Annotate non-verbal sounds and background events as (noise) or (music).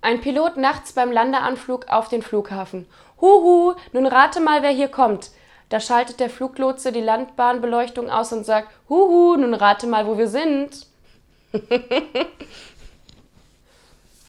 Ein Pilot nachts beim Landeanflug auf den Flughafen. Huhu, nun rate mal, wer hier kommt. Da schaltet der Fluglotse die Landbahnbeleuchtung aus und sagt, Huhu, nun rate mal, wo wir sind. (laughs)